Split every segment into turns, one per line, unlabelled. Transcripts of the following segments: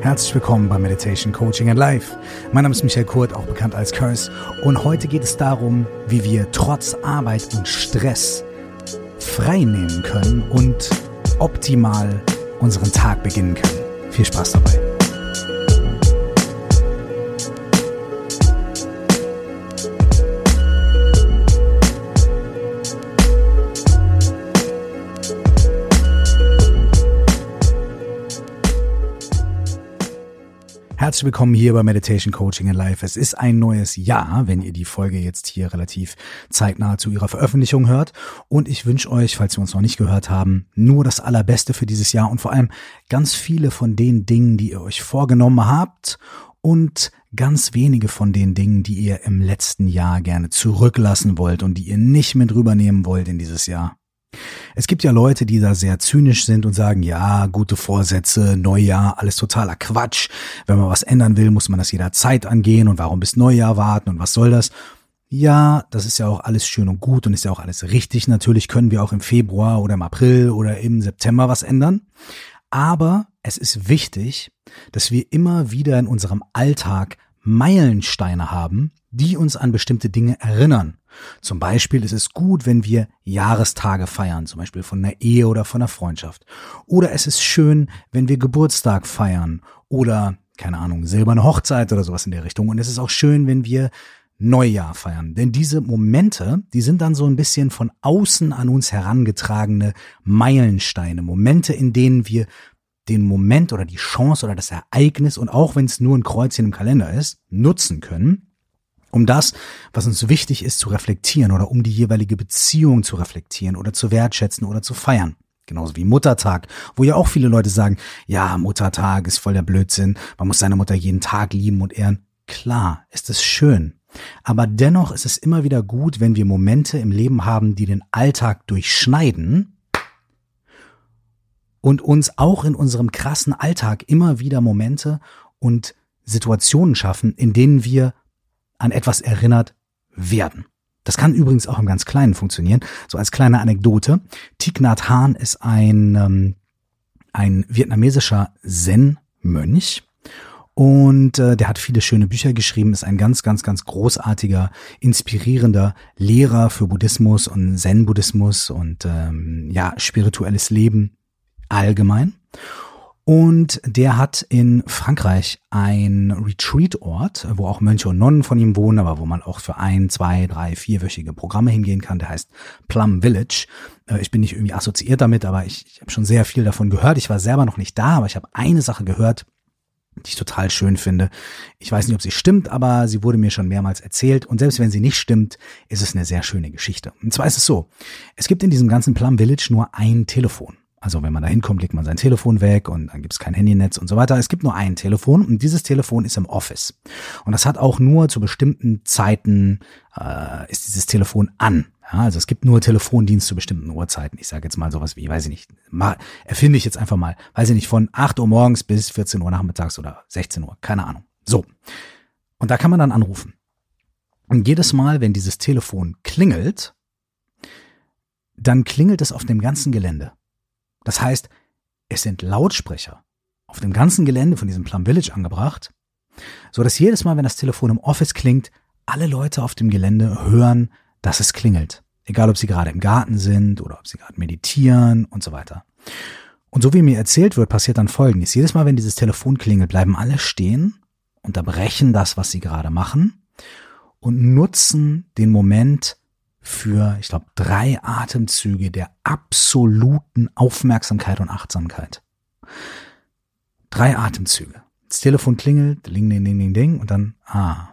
Herzlich willkommen bei Meditation Coaching and Life. Mein Name ist Michael Kurt, auch bekannt als Curse. Und heute geht es darum, wie wir trotz Arbeit und Stress frei nehmen können und optimal unseren Tag beginnen können. Viel Spaß dabei. Herzlich willkommen hier bei Meditation Coaching in Life. Es ist ein neues Jahr, wenn ihr die Folge jetzt hier relativ zeitnah zu ihrer Veröffentlichung hört. Und ich wünsche euch, falls wir uns noch nicht gehört haben, nur das Allerbeste für dieses Jahr und vor allem ganz viele von den Dingen, die ihr euch vorgenommen habt und ganz wenige von den Dingen, die ihr im letzten Jahr gerne zurücklassen wollt und die ihr nicht mit rübernehmen wollt in dieses Jahr. Es gibt ja Leute, die da sehr zynisch sind und sagen, ja, gute Vorsätze, Neujahr, alles totaler Quatsch. Wenn man was ändern will, muss man das jederzeit angehen und warum bis Neujahr warten und was soll das? Ja, das ist ja auch alles schön und gut und ist ja auch alles richtig. Natürlich können wir auch im Februar oder im April oder im September was ändern. Aber es ist wichtig, dass wir immer wieder in unserem Alltag Meilensteine haben, die uns an bestimmte Dinge erinnern. Zum Beispiel ist es gut, wenn wir Jahrestage feiern, zum Beispiel von einer Ehe oder von einer Freundschaft. Oder es ist schön, wenn wir Geburtstag feiern oder, keine Ahnung, silberne Hochzeit oder sowas in der Richtung. Und es ist auch schön, wenn wir Neujahr feiern. Denn diese Momente, die sind dann so ein bisschen von außen an uns herangetragene Meilensteine. Momente, in denen wir den Moment oder die Chance oder das Ereignis und auch wenn es nur ein Kreuzchen im Kalender ist, nutzen können, um das, was uns wichtig ist, zu reflektieren oder um die jeweilige Beziehung zu reflektieren oder zu wertschätzen oder zu feiern. Genauso wie Muttertag, wo ja auch viele Leute sagen, ja, Muttertag ist voll der Blödsinn, man muss seine Mutter jeden Tag lieben und ehren. Klar, ist es schön. Aber dennoch ist es immer wieder gut, wenn wir Momente im Leben haben, die den Alltag durchschneiden und uns auch in unserem krassen Alltag immer wieder Momente und Situationen schaffen, in denen wir an etwas erinnert werden. Das kann übrigens auch im ganz Kleinen funktionieren. So als kleine Anekdote. Thich Nhat Hanh ist ein, ähm, ein vietnamesischer Zen-Mönch. Und äh, der hat viele schöne Bücher geschrieben, ist ein ganz, ganz, ganz großartiger, inspirierender Lehrer für Buddhismus und Zen-Buddhismus und ähm, ja, spirituelles Leben allgemein. Und der hat in Frankreich ein Retreat-Ort, wo auch Mönche und Nonnen von ihm wohnen, aber wo man auch für ein, zwei, drei, vierwöchige Programme hingehen kann. Der heißt Plum Village. Äh, ich bin nicht irgendwie assoziiert damit, aber ich, ich habe schon sehr viel davon gehört. Ich war selber noch nicht da, aber ich habe eine Sache gehört, die ich total schön finde. Ich weiß nicht, ob sie stimmt, aber sie wurde mir schon mehrmals erzählt. Und selbst wenn sie nicht stimmt, ist es eine sehr schöne Geschichte. Und zwar ist es so, es gibt in diesem ganzen Plum Village nur ein Telefon. Also wenn man da hinkommt, legt man sein Telefon weg und dann gibt es kein Handynetz und so weiter. Es gibt nur ein Telefon und dieses Telefon ist im Office. Und das hat auch nur zu bestimmten Zeiten äh, ist dieses Telefon an. Ja, also es gibt nur Telefondienst zu bestimmten Uhrzeiten. Ich sage jetzt mal sowas wie, weiß ich nicht, mal, erfinde ich jetzt einfach mal, weiß ich nicht, von 8 Uhr morgens bis 14 Uhr nachmittags oder 16 Uhr, keine Ahnung. So. Und da kann man dann anrufen. Und jedes Mal, wenn dieses Telefon klingelt, dann klingelt es auf dem ganzen Gelände. Das heißt, es sind Lautsprecher auf dem ganzen Gelände von diesem Plum Village angebracht, so dass jedes Mal, wenn das Telefon im Office klingt, alle Leute auf dem Gelände hören, dass es klingelt. Egal, ob sie gerade im Garten sind oder ob sie gerade meditieren und so weiter. Und so wie mir erzählt wird, passiert dann Folgendes. Jedes Mal, wenn dieses Telefon klingelt, bleiben alle stehen, unterbrechen das, was sie gerade machen und nutzen den Moment, für, ich glaube, drei Atemzüge der absoluten Aufmerksamkeit und Achtsamkeit. Drei Atemzüge. Das Telefon klingelt, ding, ding, ding, ding, ding, und dann, ah.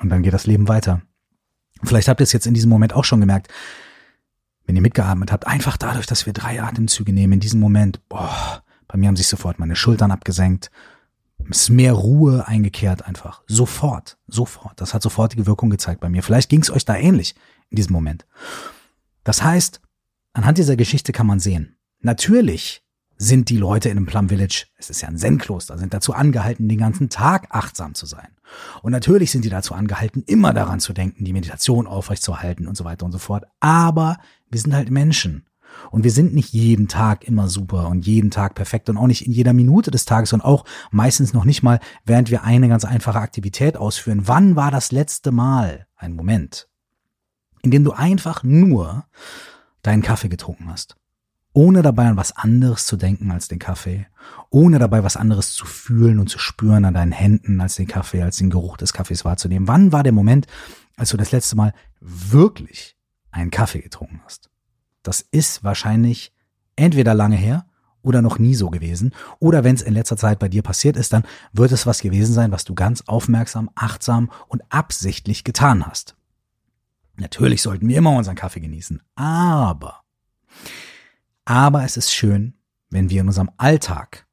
Und dann geht das Leben weiter. Vielleicht habt ihr es jetzt in diesem Moment auch schon gemerkt wenn ihr mitgeatmet habt, einfach dadurch, dass wir drei Atemzüge nehmen in diesem Moment, boah, bei mir haben sich sofort meine Schultern abgesenkt, es ist mehr Ruhe eingekehrt einfach. Sofort, sofort. Das hat sofortige Wirkung gezeigt bei mir. Vielleicht ging es euch da ähnlich in diesem Moment. Das heißt, anhand dieser Geschichte kann man sehen, natürlich sind die Leute in einem Plum Village, es ist ja ein Zen-Kloster, sind dazu angehalten, den ganzen Tag achtsam zu sein. Und natürlich sind die dazu angehalten, immer daran zu denken, die Meditation aufrechtzuerhalten und so weiter und so fort. Aber wir sind halt Menschen. Und wir sind nicht jeden Tag immer super und jeden Tag perfekt und auch nicht in jeder Minute des Tages und auch meistens noch nicht mal, während wir eine ganz einfache Aktivität ausführen. Wann war das letzte Mal ein Moment, in dem du einfach nur deinen Kaffee getrunken hast? ohne dabei an was anderes zu denken als den Kaffee, ohne dabei was anderes zu fühlen und zu spüren an deinen Händen als den Kaffee, als den Geruch des Kaffees wahrzunehmen. Wann war der Moment, als du das letzte Mal wirklich einen Kaffee getrunken hast? Das ist wahrscheinlich entweder lange her oder noch nie so gewesen. Oder wenn es in letzter Zeit bei dir passiert ist, dann wird es was gewesen sein, was du ganz aufmerksam, achtsam und absichtlich getan hast. Natürlich sollten wir immer unseren Kaffee genießen, aber aber es ist schön, wenn wir in unserem Alltag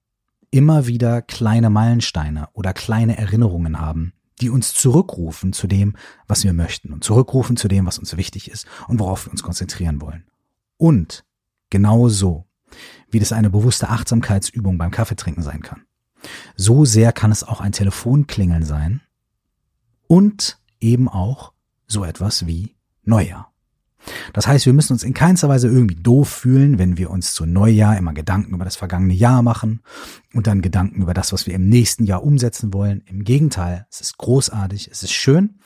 immer wieder kleine Meilensteine oder kleine Erinnerungen haben, die uns zurückrufen zu dem, was wir möchten und zurückrufen zu dem, was uns wichtig ist und worauf wir uns konzentrieren wollen. Und genauso, wie das eine bewusste Achtsamkeitsübung beim Kaffeetrinken sein kann. So sehr kann es auch ein Telefonklingeln sein und eben auch so etwas wie Neujahr. Das heißt, wir müssen uns in keinster Weise irgendwie doof fühlen, wenn wir uns zu Neujahr immer Gedanken über das vergangene Jahr machen und dann Gedanken über das, was wir im nächsten Jahr umsetzen wollen. Im Gegenteil, es ist großartig, es ist schön,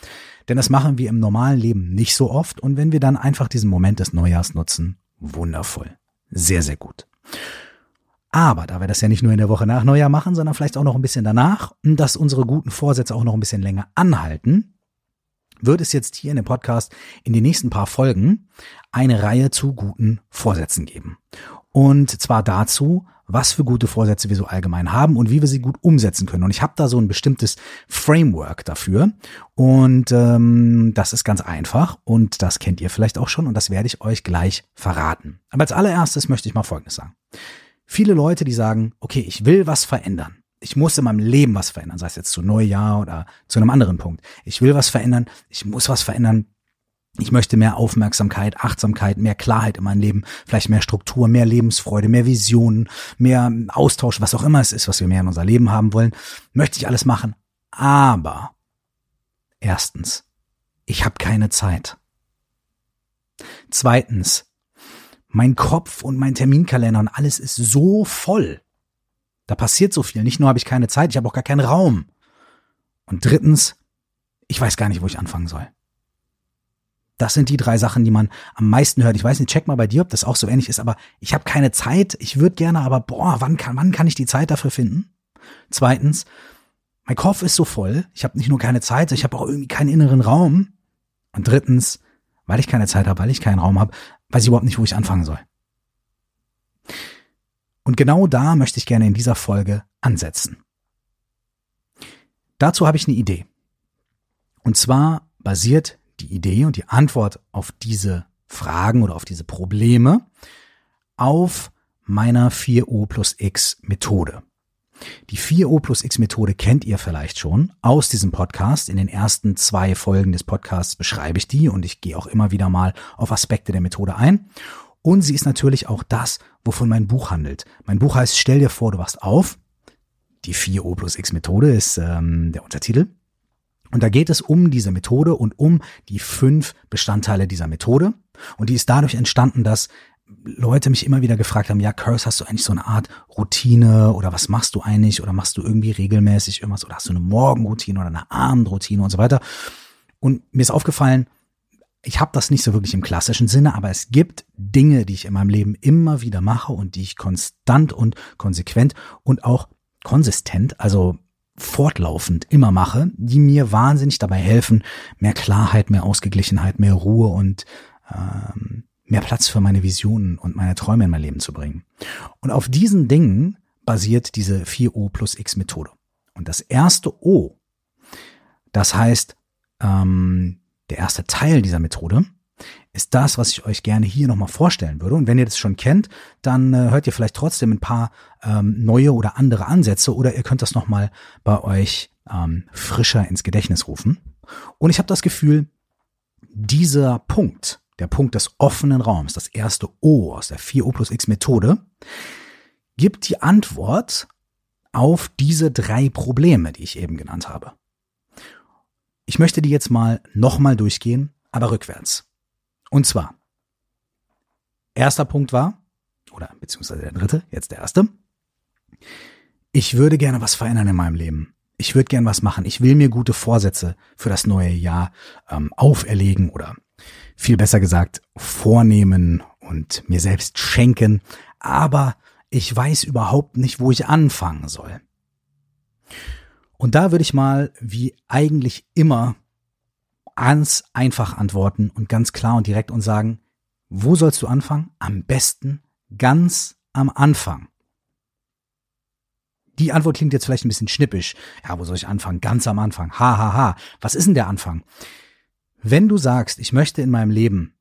denn das machen wir im normalen Leben nicht so oft und wenn wir dann einfach diesen Moment des Neujahrs nutzen, wundervoll. Sehr, sehr gut. Aber da wir das ja nicht nur in der Woche nach Neujahr machen, sondern vielleicht auch noch ein bisschen danach, dass unsere guten Vorsätze auch noch ein bisschen länger anhalten, wird es jetzt hier in dem Podcast in den nächsten paar Folgen eine Reihe zu guten Vorsätzen geben. Und zwar dazu, was für gute Vorsätze wir so allgemein haben und wie wir sie gut umsetzen können. Und ich habe da so ein bestimmtes Framework dafür. Und ähm, das ist ganz einfach und das kennt ihr vielleicht auch schon und das werde ich euch gleich verraten. Aber als allererstes möchte ich mal Folgendes sagen. Viele Leute, die sagen, okay, ich will was verändern ich muss in meinem Leben was verändern, sei es jetzt zu Neujahr oder zu einem anderen Punkt. Ich will was verändern, ich muss was verändern. Ich möchte mehr Aufmerksamkeit, Achtsamkeit, mehr Klarheit in meinem Leben, vielleicht mehr Struktur, mehr Lebensfreude, mehr Visionen, mehr Austausch, was auch immer es ist, was wir mehr in unser Leben haben wollen. Möchte ich alles machen. Aber erstens, ich habe keine Zeit. Zweitens, mein Kopf und mein Terminkalender und alles ist so voll. Da passiert so viel. Nicht nur habe ich keine Zeit, ich habe auch gar keinen Raum. Und drittens, ich weiß gar nicht, wo ich anfangen soll. Das sind die drei Sachen, die man am meisten hört. Ich weiß nicht, check mal bei dir, ob das auch so ähnlich ist, aber ich habe keine Zeit. Ich würde gerne, aber boah, wann kann, wann kann ich die Zeit dafür finden? Zweitens, mein Kopf ist so voll. Ich habe nicht nur keine Zeit, ich habe auch irgendwie keinen inneren Raum. Und drittens, weil ich keine Zeit habe, weil ich keinen Raum habe, weiß ich überhaupt nicht, wo ich anfangen soll. Und genau da möchte ich gerne in dieser Folge ansetzen. Dazu habe ich eine Idee. Und zwar basiert die Idee und die Antwort auf diese Fragen oder auf diese Probleme auf meiner 4O plus X Methode. Die 4O plus X Methode kennt ihr vielleicht schon aus diesem Podcast. In den ersten zwei Folgen des Podcasts beschreibe ich die und ich gehe auch immer wieder mal auf Aspekte der Methode ein. Und sie ist natürlich auch das, wovon mein Buch handelt. Mein Buch heißt Stell dir vor, du wachst auf. Die 4O plus X Methode ist ähm, der Untertitel. Und da geht es um diese Methode und um die fünf Bestandteile dieser Methode. Und die ist dadurch entstanden, dass Leute mich immer wieder gefragt haben, ja, Curse, hast du eigentlich so eine Art Routine oder was machst du eigentlich oder machst du irgendwie regelmäßig irgendwas oder hast du eine Morgenroutine oder eine Abendroutine und so weiter. Und mir ist aufgefallen, ich habe das nicht so wirklich im klassischen Sinne, aber es gibt Dinge, die ich in meinem Leben immer wieder mache und die ich konstant und konsequent und auch konsistent, also fortlaufend immer mache, die mir wahnsinnig dabei helfen, mehr Klarheit, mehr Ausgeglichenheit, mehr Ruhe und ähm, mehr Platz für meine Visionen und meine Träume in mein Leben zu bringen. Und auf diesen Dingen basiert diese 4O plus X Methode. Und das erste O, das heißt ähm, der erste Teil dieser Methode ist das, was ich euch gerne hier nochmal vorstellen würde. Und wenn ihr das schon kennt, dann äh, hört ihr vielleicht trotzdem ein paar ähm, neue oder andere Ansätze oder ihr könnt das nochmal bei euch ähm, frischer ins Gedächtnis rufen. Und ich habe das Gefühl, dieser Punkt, der Punkt des offenen Raums, das erste O aus der 4O plus X Methode, gibt die Antwort auf diese drei Probleme, die ich eben genannt habe. Ich möchte die jetzt mal nochmal durchgehen, aber rückwärts. Und zwar, erster Punkt war, oder beziehungsweise der dritte, jetzt der erste, ich würde gerne was verändern in meinem Leben. Ich würde gerne was machen. Ich will mir gute Vorsätze für das neue Jahr ähm, auferlegen oder viel besser gesagt vornehmen und mir selbst schenken. Aber ich weiß überhaupt nicht, wo ich anfangen soll. Und da würde ich mal, wie eigentlich immer, ganz einfach antworten und ganz klar und direkt und sagen, wo sollst du anfangen? Am besten ganz am Anfang. Die Antwort klingt jetzt vielleicht ein bisschen schnippisch. Ja, wo soll ich anfangen? Ganz am Anfang. Ha, ha, ha. Was ist denn der Anfang? Wenn du sagst, ich möchte in meinem Leben,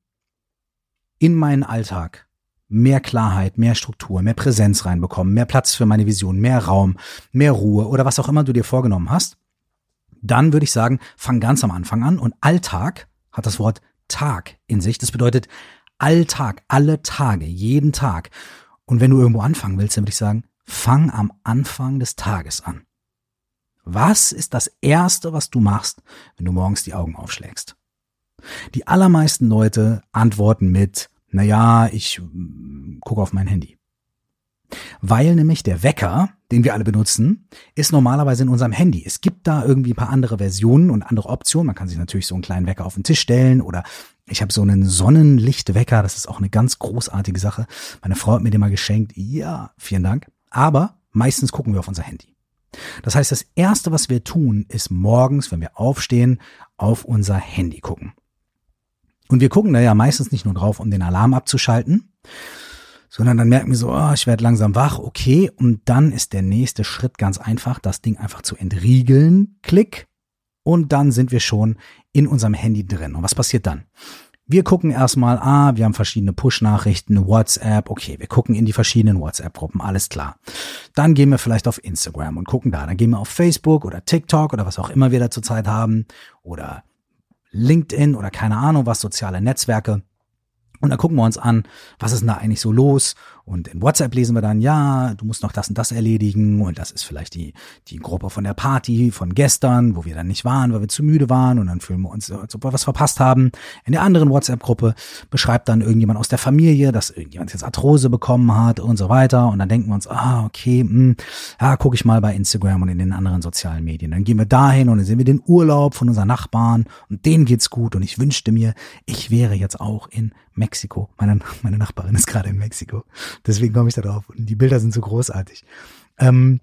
in meinen Alltag, mehr Klarheit, mehr Struktur, mehr Präsenz reinbekommen, mehr Platz für meine Vision, mehr Raum, mehr Ruhe oder was auch immer du dir vorgenommen hast, dann würde ich sagen, fang ganz am Anfang an und Alltag hat das Wort Tag in sich. Das bedeutet Alltag, alle Tage, jeden Tag. Und wenn du irgendwo anfangen willst, dann würde ich sagen, fang am Anfang des Tages an. Was ist das Erste, was du machst, wenn du morgens die Augen aufschlägst? Die allermeisten Leute antworten mit, na ja, ich mm, gucke auf mein Handy. Weil nämlich der Wecker, den wir alle benutzen, ist normalerweise in unserem Handy. Es gibt da irgendwie ein paar andere Versionen und andere Optionen. Man kann sich natürlich so einen kleinen Wecker auf den Tisch stellen oder ich habe so einen Sonnenlichtwecker. Das ist auch eine ganz großartige Sache. Meine Frau hat mir den mal geschenkt. Ja, vielen Dank. Aber meistens gucken wir auf unser Handy. Das heißt, das erste, was wir tun, ist morgens, wenn wir aufstehen, auf unser Handy gucken. Und wir gucken da ja meistens nicht nur drauf, um den Alarm abzuschalten, sondern dann merken wir so, oh, ich werde langsam wach, okay, und dann ist der nächste Schritt ganz einfach, das Ding einfach zu entriegeln, klick, und dann sind wir schon in unserem Handy drin. Und was passiert dann? Wir gucken erstmal, ah, wir haben verschiedene Push-Nachrichten, WhatsApp, okay, wir gucken in die verschiedenen WhatsApp-Gruppen, alles klar. Dann gehen wir vielleicht auf Instagram und gucken da. Dann gehen wir auf Facebook oder TikTok oder was auch immer wir da zurzeit haben oder LinkedIn oder keine Ahnung was, soziale Netzwerke. Und dann gucken wir uns an, was ist denn da eigentlich so los? Und in WhatsApp lesen wir dann, ja, du musst noch das und das erledigen. Und das ist vielleicht die, die Gruppe von der Party von gestern, wo wir dann nicht waren, weil wir zu müde waren. Und dann fühlen wir uns, als ob wir was verpasst haben. In der anderen WhatsApp-Gruppe beschreibt dann irgendjemand aus der Familie, dass irgendjemand jetzt Arthrose bekommen hat und so weiter. Und dann denken wir uns, ah, okay, mh, hm, ja, gucke ich mal bei Instagram und in den anderen sozialen Medien. Dann gehen wir dahin und dann sehen wir den Urlaub von unseren Nachbarn und denen geht's gut. Und ich wünschte mir, ich wäre jetzt auch in Mexiko. Meine, meine Nachbarin ist gerade in Mexiko. Deswegen komme ich da drauf. Und die Bilder sind so großartig. Ähm,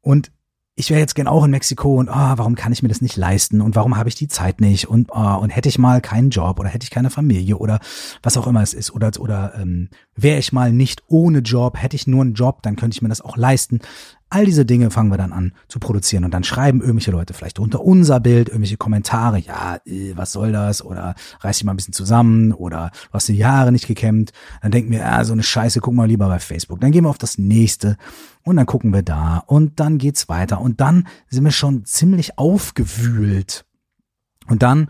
und ich wäre jetzt gern auch in Mexiko und ah, warum kann ich mir das nicht leisten und warum habe ich die Zeit nicht und ah, und hätte ich mal keinen Job oder hätte ich keine Familie oder was auch immer es ist oder oder ähm, wäre ich mal nicht ohne Job, hätte ich nur einen Job, dann könnte ich mir das auch leisten. All diese Dinge fangen wir dann an zu produzieren und dann schreiben irgendwelche Leute vielleicht unter unser Bild irgendwelche Kommentare, ja, äh, was soll das? Oder reiß dich mal ein bisschen zusammen oder du hast die Jahre nicht gekämmt. Dann denken wir, ah, so eine Scheiße, guck mal lieber bei Facebook. Dann gehen wir auf das nächste und dann gucken wir da und dann geht's weiter. Und dann sind wir schon ziemlich aufgewühlt. Und dann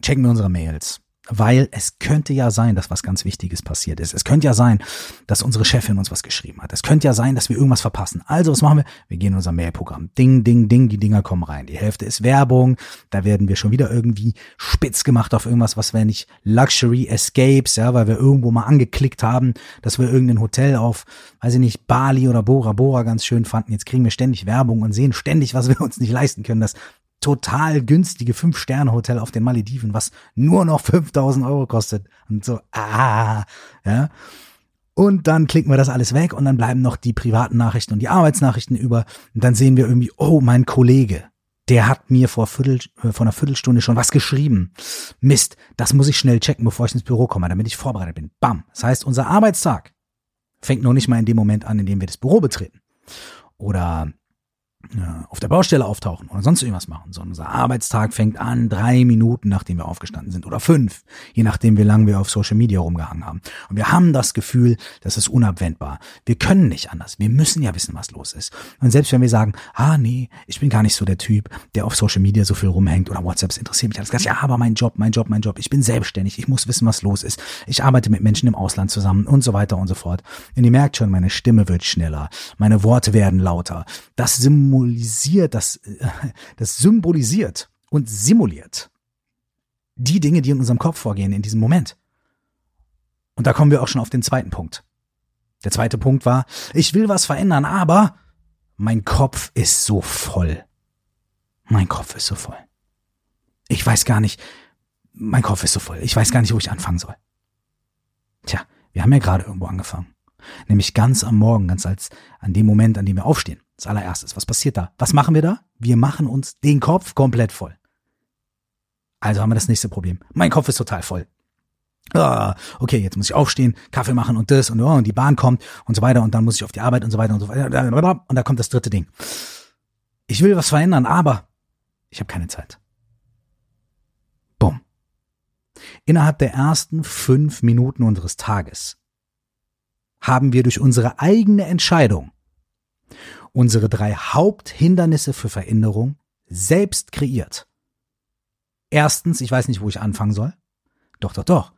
checken wir unsere Mails weil es könnte ja sein, dass was ganz Wichtiges passiert ist. Es könnte ja sein, dass unsere Chefin uns was geschrieben hat. Es könnte ja sein, dass wir irgendwas verpassen. Also, was machen wir? Wir gehen in unser Mailprogramm. Ding, ding, ding, die Dinger kommen rein. Die Hälfte ist Werbung. Da werden wir schon wieder irgendwie spitz gemacht auf irgendwas, was wir nicht Luxury Escapes, ja, weil wir irgendwo mal angeklickt haben, dass wir irgendein Hotel auf, weiß ich nicht, Bali oder Bora Bora ganz schön fanden. Jetzt kriegen wir ständig Werbung und sehen ständig, was wir uns nicht leisten können. Das total günstige Fünf-Sterne-Hotel auf den Malediven, was nur noch 5000 Euro kostet. Und so, ah, ja. Und dann klicken wir das alles weg und dann bleiben noch die privaten Nachrichten und die Arbeitsnachrichten über. Und dann sehen wir irgendwie, oh, mein Kollege, der hat mir vor, Viertel, äh, vor einer Viertelstunde schon was geschrieben. Mist, das muss ich schnell checken, bevor ich ins Büro komme, damit ich vorbereitet bin. Bam. Das heißt, unser Arbeitstag fängt noch nicht mal in dem Moment an, in dem wir das Büro betreten. Oder auf der Baustelle auftauchen oder sonst irgendwas machen, sondern unser Arbeitstag fängt an drei Minuten, nachdem wir aufgestanden sind oder fünf, je nachdem, wie lange wir auf Social Media rumgehangen haben. Und wir haben das Gefühl, das ist unabwendbar. Wir können nicht anders. Wir müssen ja wissen, was los ist. Und selbst wenn wir sagen, ah nee, ich bin gar nicht so der Typ, der auf Social Media so viel rumhängt oder WhatsApp, interessiert mich alles gar. Ja, aber mein Job, mein Job, mein Job. Ich bin selbstständig. Ich muss wissen, was los ist. Ich arbeite mit Menschen im Ausland zusammen und so weiter und so fort. Und ihr merkt schon, meine Stimme wird schneller. Meine Worte werden lauter. Das symbolisiert, das, äh, das symbolisiert und simuliert die Dinge, die in unserem Kopf vorgehen in diesem Moment. Und da kommen wir auch schon auf den zweiten Punkt. Der zweite Punkt war, ich will was verändern, aber mein Kopf ist so voll. Mein Kopf ist so voll. Ich weiß gar nicht, mein Kopf ist so voll. Ich weiß gar nicht, wo ich anfangen soll. Tja, wir haben ja gerade irgendwo angefangen. Nämlich ganz am Morgen, ganz als an dem Moment, an dem wir aufstehen. Das allererstes. Was passiert da? Was machen wir da? Wir machen uns den Kopf komplett voll. Also haben wir das nächste Problem. Mein Kopf ist total voll. Ah, okay, jetzt muss ich aufstehen, Kaffee machen und das und, oh, und die Bahn kommt und so weiter und dann muss ich auf die Arbeit und so weiter und so weiter. Und da kommt das dritte Ding. Ich will was verändern, aber ich habe keine Zeit. Bumm. Innerhalb der ersten fünf Minuten unseres Tages haben wir durch unsere eigene Entscheidung unsere drei Haupthindernisse für Veränderung selbst kreiert. Erstens, ich weiß nicht, wo ich anfangen soll. Doch, doch, doch.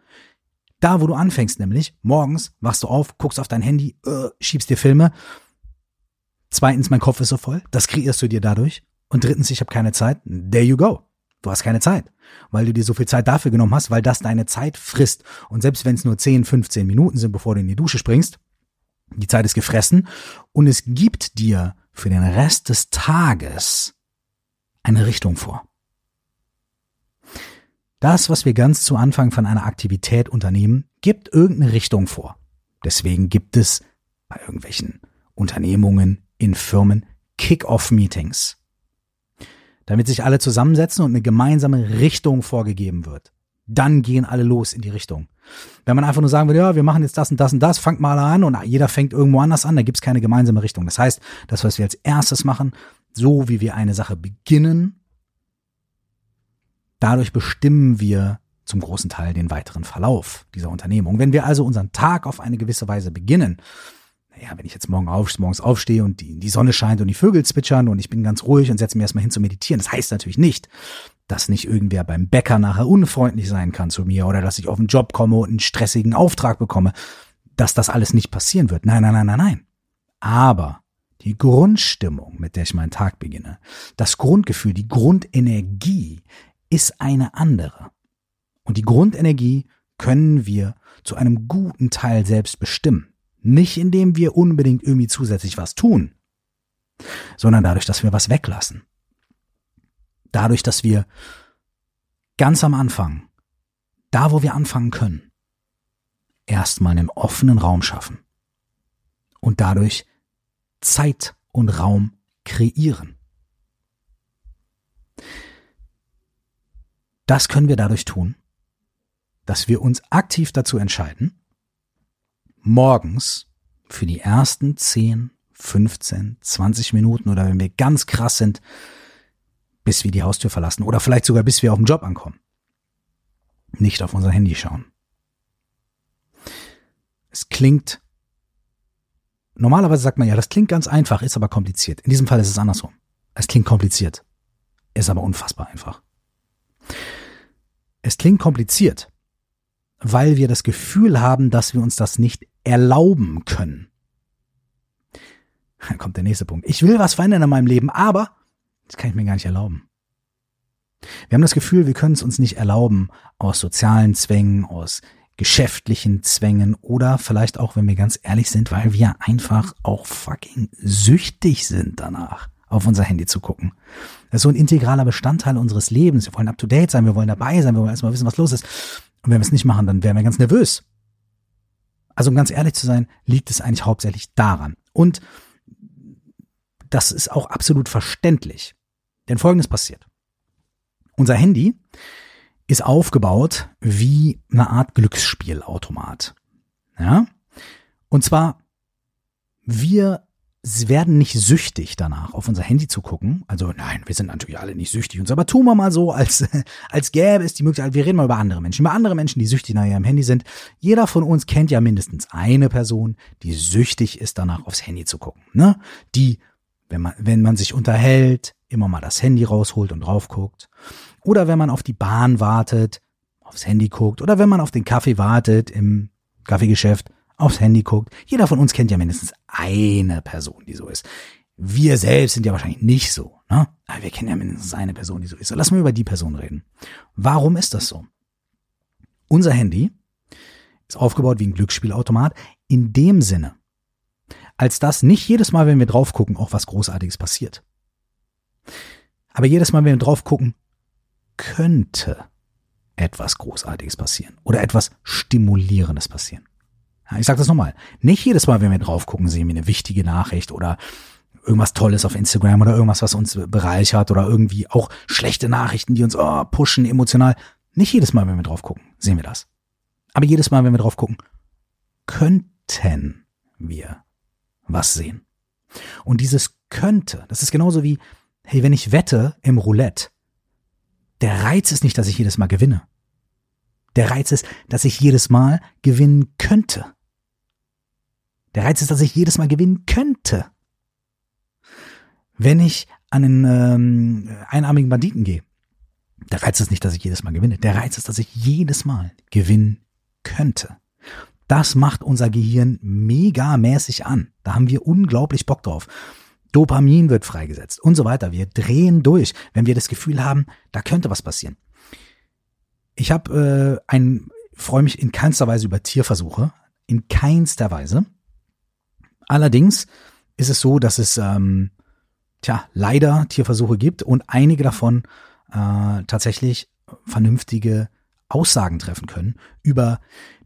Da, wo du anfängst, nämlich morgens wachst du auf, guckst auf dein Handy, äh, schiebst dir Filme. Zweitens, mein Kopf ist so voll. Das kreierst du dir dadurch. Und drittens, ich habe keine Zeit. There you go. Du hast keine Zeit, weil du dir so viel Zeit dafür genommen hast, weil das deine Zeit frisst. Und selbst wenn es nur 10, 15 Minuten sind, bevor du in die Dusche springst, die Zeit ist gefressen und es gibt dir für den Rest des Tages eine Richtung vor. Das, was wir ganz zu Anfang von einer Aktivität unternehmen, gibt irgendeine Richtung vor. Deswegen gibt es bei irgendwelchen Unternehmungen, in Firmen Kick-off-Meetings, damit sich alle zusammensetzen und eine gemeinsame Richtung vorgegeben wird. Dann gehen alle los in die Richtung. Wenn man einfach nur sagen würde, ja, wir machen jetzt das und das und das, fangt mal an und jeder fängt irgendwo anders an, da gibt's keine gemeinsame Richtung. Das heißt, das, was wir als erstes machen, so wie wir eine Sache beginnen, dadurch bestimmen wir zum großen Teil den weiteren Verlauf dieser Unternehmung. Wenn wir also unseren Tag auf eine gewisse Weise beginnen, naja, wenn ich jetzt morgen auf, morgens aufstehe und die, die Sonne scheint und die Vögel zwitschern und ich bin ganz ruhig und setze mir erstmal hin zu meditieren, das heißt natürlich nicht, dass nicht irgendwer beim Bäcker nachher unfreundlich sein kann zu mir oder dass ich auf den Job komme und einen stressigen Auftrag bekomme, dass das alles nicht passieren wird. Nein, nein, nein, nein, nein. Aber die Grundstimmung, mit der ich meinen Tag beginne, das Grundgefühl, die Grundenergie ist eine andere. Und die Grundenergie können wir zu einem guten Teil selbst bestimmen. Nicht indem wir unbedingt irgendwie zusätzlich was tun, sondern dadurch, dass wir was weglassen. Dadurch, dass wir ganz am Anfang, da wo wir anfangen können, erstmal einen offenen Raum schaffen und dadurch Zeit und Raum kreieren. Das können wir dadurch tun, dass wir uns aktiv dazu entscheiden, morgens für die ersten 10, 15, 20 Minuten oder wenn wir ganz krass sind, bis wir die Haustür verlassen oder vielleicht sogar bis wir auf den Job ankommen. Nicht auf unser Handy schauen. Es klingt, normalerweise sagt man ja, das klingt ganz einfach, ist aber kompliziert. In diesem Fall ist es andersrum. Es klingt kompliziert, ist aber unfassbar einfach. Es klingt kompliziert, weil wir das Gefühl haben, dass wir uns das nicht erlauben können. Dann kommt der nächste Punkt. Ich will was verändern in meinem Leben, aber das kann ich mir gar nicht erlauben. Wir haben das Gefühl, wir können es uns nicht erlauben aus sozialen Zwängen, aus geschäftlichen Zwängen oder vielleicht auch, wenn wir ganz ehrlich sind, weil wir einfach auch fucking süchtig sind danach, auf unser Handy zu gucken. Das ist so ein integraler Bestandteil unseres Lebens. Wir wollen up to date sein, wir wollen dabei sein, wir wollen erstmal wissen, was los ist. Und wenn wir es nicht machen, dann wären wir ganz nervös. Also um ganz ehrlich zu sein, liegt es eigentlich hauptsächlich daran. Und das ist auch absolut verständlich. Denn Folgendes passiert. Unser Handy ist aufgebaut wie eine Art Glücksspielautomat. Ja? Und zwar, wir werden nicht süchtig danach, auf unser Handy zu gucken. Also nein, wir sind natürlich alle nicht süchtig und so, aber tun wir mal so, als, als gäbe es die Möglichkeit, wir reden mal über andere Menschen, über andere Menschen, die süchtig nach ihrem Handy sind. Jeder von uns kennt ja mindestens eine Person, die süchtig ist, danach aufs Handy zu gucken. Ne? Die, wenn man, wenn man sich unterhält, immer mal das Handy rausholt und drauf guckt. Oder wenn man auf die Bahn wartet, aufs Handy guckt. Oder wenn man auf den Kaffee wartet im Kaffeegeschäft, aufs Handy guckt. Jeder von uns kennt ja mindestens eine Person, die so ist. Wir selbst sind ja wahrscheinlich nicht so, ne? Aber wir kennen ja mindestens eine Person, die so ist. So, lass mal über die Person reden. Warum ist das so? Unser Handy ist aufgebaut wie ein Glücksspielautomat in dem Sinne, als dass nicht jedes Mal, wenn wir drauf gucken, auch was Großartiges passiert. Aber jedes Mal, wenn wir drauf gucken, könnte etwas Großartiges passieren oder etwas Stimulierendes passieren. Ich sage das nochmal. Nicht jedes Mal, wenn wir drauf gucken, sehen wir eine wichtige Nachricht oder irgendwas Tolles auf Instagram oder irgendwas, was uns bereichert oder irgendwie auch schlechte Nachrichten, die uns oh, pushen emotional. Nicht jedes Mal, wenn wir drauf gucken, sehen wir das. Aber jedes Mal, wenn wir drauf gucken, könnten wir was sehen. Und dieses könnte, das ist genauso wie, hey, wenn ich wette im Roulette, der Reiz ist nicht, dass ich jedes Mal gewinne. Der Reiz ist, dass ich jedes Mal gewinnen könnte. Der Reiz ist, dass ich jedes Mal gewinnen könnte. Wenn ich an einen ähm, einarmigen Banditen gehe, der Reiz ist nicht, dass ich jedes Mal gewinne. Der Reiz ist, dass ich jedes Mal gewinnen könnte. Das macht unser Gehirn megamäßig an. Da haben wir unglaublich Bock drauf. Dopamin wird freigesetzt und so weiter. Wir drehen durch, wenn wir das Gefühl haben, da könnte was passieren. Ich habe äh, ein, freue mich in keinster Weise über Tierversuche, in keinster Weise. Allerdings ist es so, dass es ähm, tja leider Tierversuche gibt und einige davon äh, tatsächlich vernünftige Aussagen treffen können über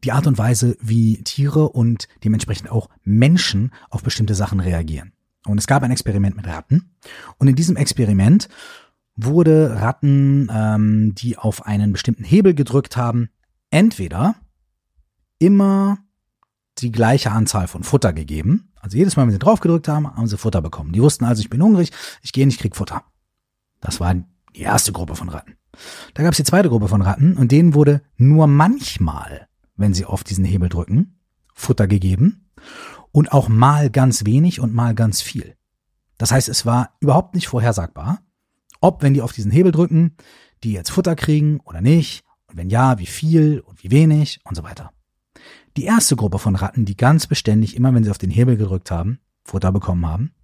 die Art und Weise, wie Tiere und dementsprechend auch Menschen auf bestimmte Sachen reagieren. Und es gab ein Experiment mit Ratten. Und in diesem Experiment wurde Ratten, ähm, die auf einen bestimmten Hebel gedrückt haben, entweder immer die gleiche Anzahl von Futter gegeben. Also jedes Mal, wenn sie drauf gedrückt haben, haben sie Futter bekommen. Die wussten also, ich bin hungrig, ich gehe nicht, krieg Futter. Das war die erste Gruppe von Ratten. Da gab es die zweite Gruppe von Ratten und denen wurde nur manchmal, wenn sie auf diesen Hebel drücken, Futter gegeben und auch mal ganz wenig und mal ganz viel. Das heißt, es war überhaupt nicht vorhersagbar, ob, wenn die auf diesen Hebel drücken, die jetzt Futter kriegen oder nicht, und wenn ja, wie viel und wie wenig und so weiter. Die erste Gruppe von Ratten, die ganz beständig, immer wenn sie auf den Hebel gedrückt haben, Futter bekommen haben,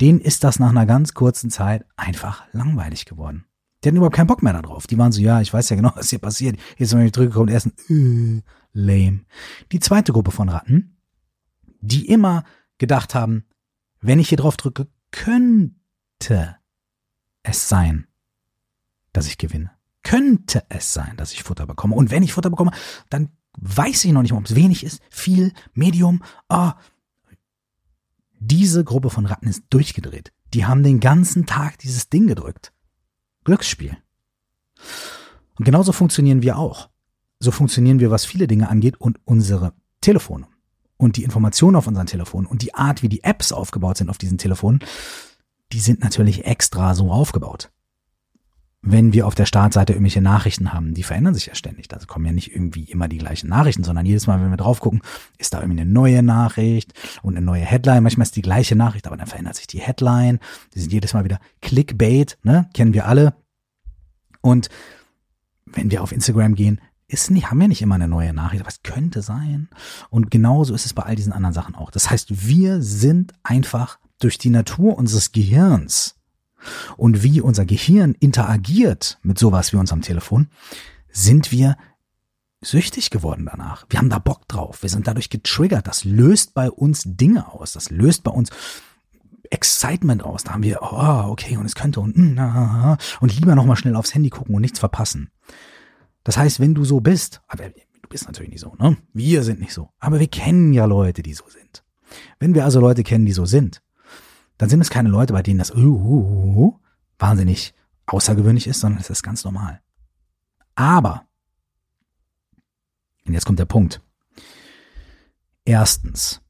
denen ist das nach einer ganz kurzen Zeit einfach langweilig geworden. Die hatten überhaupt keinen Bock mehr darauf. Die waren so, ja, ich weiß ja genau, was hier passiert. Jetzt, wenn ich drücke, kommt erst ein äh, lame. Die zweite Gruppe von Ratten, die immer gedacht haben, wenn ich hier drauf drücke, könnte es sein, dass ich gewinne. Könnte es sein, dass ich Futter bekomme. Und wenn ich Futter bekomme, dann weiß ich noch nicht mal, ob es wenig ist, viel, Medium. Ah, diese Gruppe von Ratten ist durchgedreht. Die haben den ganzen Tag dieses Ding gedrückt. Glücksspiel. Und genauso funktionieren wir auch. So funktionieren wir, was viele Dinge angeht und unsere Telefone und die Informationen auf unseren Telefonen und die Art, wie die Apps aufgebaut sind auf diesen Telefonen, die sind natürlich extra so aufgebaut. Wenn wir auf der Startseite irgendwelche Nachrichten haben, die verändern sich ja ständig. Da kommen ja nicht irgendwie immer die gleichen Nachrichten, sondern jedes Mal, wenn wir drauf gucken, ist da irgendwie eine neue Nachricht und eine neue Headline. Manchmal ist die gleiche Nachricht, aber dann verändert sich die Headline. Die sind jedes Mal wieder Clickbait, ne? Kennen wir alle. Und wenn wir auf Instagram gehen, ist nicht, haben wir nicht immer eine neue Nachricht, aber es könnte sein. Und genauso ist es bei all diesen anderen Sachen auch. Das heißt, wir sind einfach durch die Natur unseres Gehirns und wie unser Gehirn interagiert mit sowas wie unserem Telefon, sind wir süchtig geworden danach. Wir haben da Bock drauf. Wir sind dadurch getriggert. Das löst bei uns Dinge aus. Das löst bei uns Excitement aus. Da haben wir, oh, okay, und es könnte und, mm, und lieber nochmal schnell aufs Handy gucken und nichts verpassen. Das heißt, wenn du so bist, aber du bist natürlich nicht so, ne? Wir sind nicht so. Aber wir kennen ja Leute, die so sind. Wenn wir also Leute kennen, die so sind, dann sind es keine Leute, bei denen das uh, uh, uh, wahnsinnig außergewöhnlich ist, sondern es ist ganz normal. Aber, und jetzt kommt der Punkt. Erstens,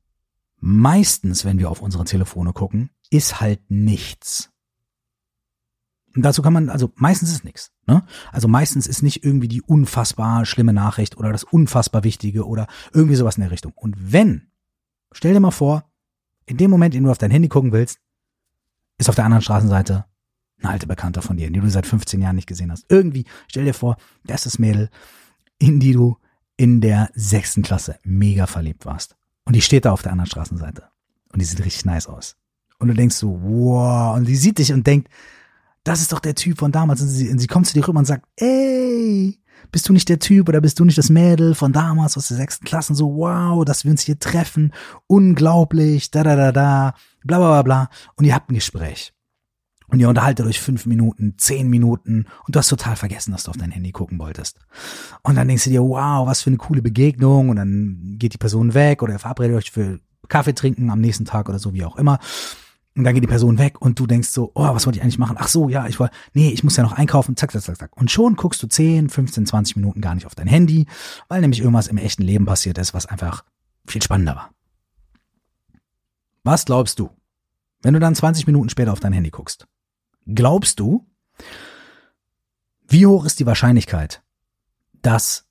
meistens, wenn wir auf unsere Telefone gucken, ist halt nichts. Und dazu kann man, also meistens ist nichts. Ne? Also meistens ist nicht irgendwie die unfassbar schlimme Nachricht oder das unfassbar Wichtige oder irgendwie sowas in der Richtung. Und wenn, stell dir mal vor, in dem Moment, in dem du auf dein Handy gucken willst, ist auf der anderen Straßenseite eine alte Bekannte von dir, die du seit 15 Jahren nicht gesehen hast. Irgendwie, stell dir vor, das ist das Mädel, in die du in der sechsten Klasse mega verliebt warst. Und die steht da auf der anderen Straßenseite. Und die sieht richtig nice aus. Und du denkst so, wow, und die sieht dich und denkt, das ist doch der Typ von damals. Und sie, und sie kommt zu dir rüber und sagt, ey, bist du nicht der Typ oder bist du nicht das Mädel von damals aus der sechsten Klasse? Und so, wow, dass wir uns hier treffen. Unglaublich, da, da, da, da, bla, bla, bla, bla. Und ihr habt ein Gespräch. Und ihr unterhaltet euch fünf Minuten, zehn Minuten und du hast total vergessen, dass du auf dein Handy gucken wolltest. Und dann denkst du dir, wow, was für eine coole Begegnung und dann geht die Person weg oder ihr verabredet euch für Kaffee trinken am nächsten Tag oder so, wie auch immer. Und dann geht die Person weg und du denkst so, oh, was wollte ich eigentlich machen? Ach so, ja, ich wollte, nee, ich muss ja noch einkaufen, zack, zack, zack, zack. Und schon guckst du 10, 15, 20 Minuten gar nicht auf dein Handy, weil nämlich irgendwas im echten Leben passiert ist, was einfach viel spannender war. Was glaubst du, wenn du dann 20 Minuten später auf dein Handy guckst? Glaubst du, wie hoch ist die Wahrscheinlichkeit, dass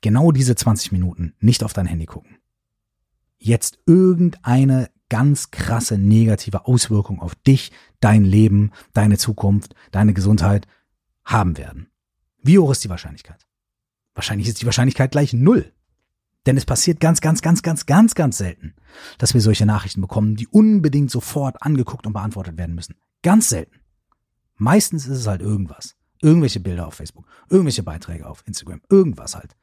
genau diese 20 Minuten nicht auf dein Handy gucken, jetzt irgendeine ganz krasse negative Auswirkung auf dich, dein Leben, deine Zukunft, deine Gesundheit haben werden? Wie hoch ist die Wahrscheinlichkeit? Wahrscheinlich ist die Wahrscheinlichkeit gleich null. Denn es passiert ganz, ganz, ganz, ganz, ganz, ganz selten, dass wir solche Nachrichten bekommen, die unbedingt sofort angeguckt und beantwortet werden müssen. Ganz selten. Meistens ist es halt irgendwas. Irgendwelche Bilder auf Facebook, irgendwelche Beiträge auf Instagram, irgendwas halt.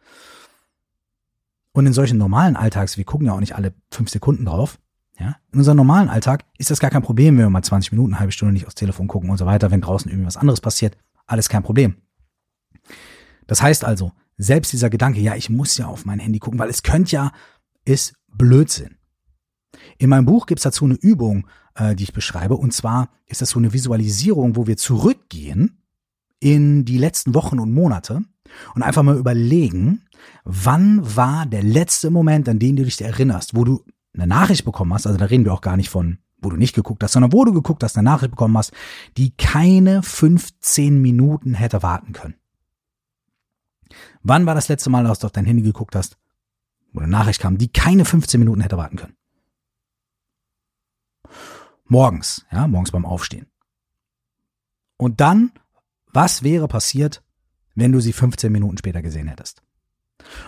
Und in solchen normalen Alltags, wir gucken ja auch nicht alle fünf Sekunden drauf, ja, in unserem normalen Alltag ist das gar kein Problem, wenn wir mal 20 Minuten, eine halbe Stunde nicht aufs Telefon gucken und so weiter, wenn draußen irgendwie was anderes passiert, alles kein Problem. Das heißt also, selbst dieser Gedanke, ja, ich muss ja auf mein Handy gucken, weil es könnte ja, ist Blödsinn. In meinem Buch gibt's dazu eine Übung, äh, die ich beschreibe. Und zwar ist das so eine Visualisierung, wo wir zurückgehen in die letzten Wochen und Monate und einfach mal überlegen, wann war der letzte Moment, an den du dich erinnerst, wo du eine Nachricht bekommen hast, also da reden wir auch gar nicht von, wo du nicht geguckt hast, sondern wo du geguckt hast, eine Nachricht bekommen hast, die keine 15 Minuten hätte warten können. Wann war das letzte Mal, dass du auf dein Handy geguckt hast, wo eine Nachricht kam, die keine 15 Minuten hätte warten können? Morgens, ja, morgens beim Aufstehen. Und dann, was wäre passiert, wenn du sie 15 Minuten später gesehen hättest?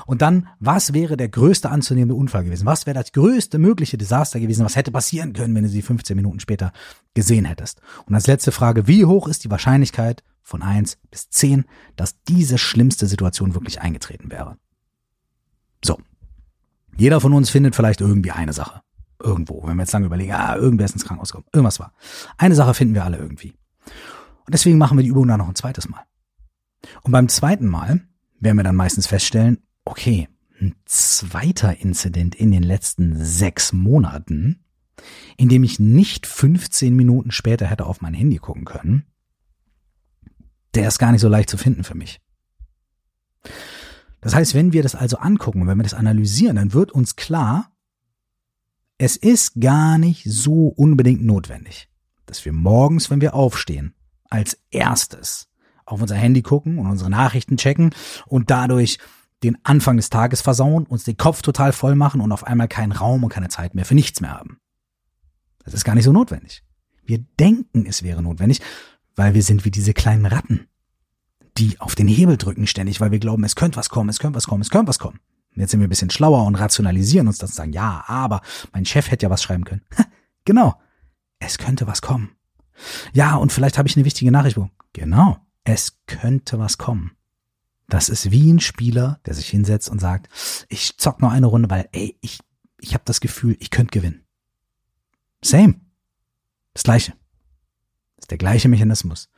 Und dann, was wäre der größte anzunehmende Unfall gewesen? Was wäre das größte mögliche Desaster gewesen? Was hätte passieren können, wenn du sie 15 Minuten später gesehen hättest? Und als letzte Frage, wie hoch ist die Wahrscheinlichkeit von 1 bis 10, dass diese schlimmste Situation wirklich eingetreten wäre? So. Jeder von uns findet vielleicht irgendwie eine Sache. Irgendwo. Wenn wir jetzt lange überlegen, ah, irgendwer ist ins Krankenhaus gekommen. Irgendwas war. Eine Sache finden wir alle irgendwie. Und deswegen machen wir die Übung dann noch ein zweites Mal. Und beim zweiten Mal werden wir dann meistens feststellen, okay, ein zweiter Incident in den letzten sechs Monaten, in dem ich nicht 15 Minuten später hätte auf mein Handy gucken können, der ist gar nicht so leicht zu finden für mich. Das heißt, wenn wir das also angucken, wenn wir das analysieren, dann wird uns klar, es ist gar nicht so unbedingt notwendig, dass wir morgens, wenn wir aufstehen, als erstes auf unser Handy gucken und unsere Nachrichten checken und dadurch den Anfang des Tages versauen, uns den Kopf total voll machen und auf einmal keinen Raum und keine Zeit mehr für nichts mehr haben. Das ist gar nicht so notwendig. Wir denken, es wäre notwendig, weil wir sind wie diese kleinen Ratten, die auf den Hebel drücken ständig, weil wir glauben, es könnte was kommen, es könnte was kommen, es könnte was kommen. Und jetzt sind wir ein bisschen schlauer und rationalisieren uns das und sagen, ja, aber mein Chef hätte ja was schreiben können. genau. Es könnte was kommen. Ja, und vielleicht habe ich eine wichtige Nachricht bekommen. Genau. Es könnte was kommen. Das ist wie ein Spieler, der sich hinsetzt und sagt, ich zock noch eine Runde, weil, ey, ich, ich habe das Gefühl, ich könnte gewinnen. Same. Das gleiche. Ist der gleiche Mechanismus.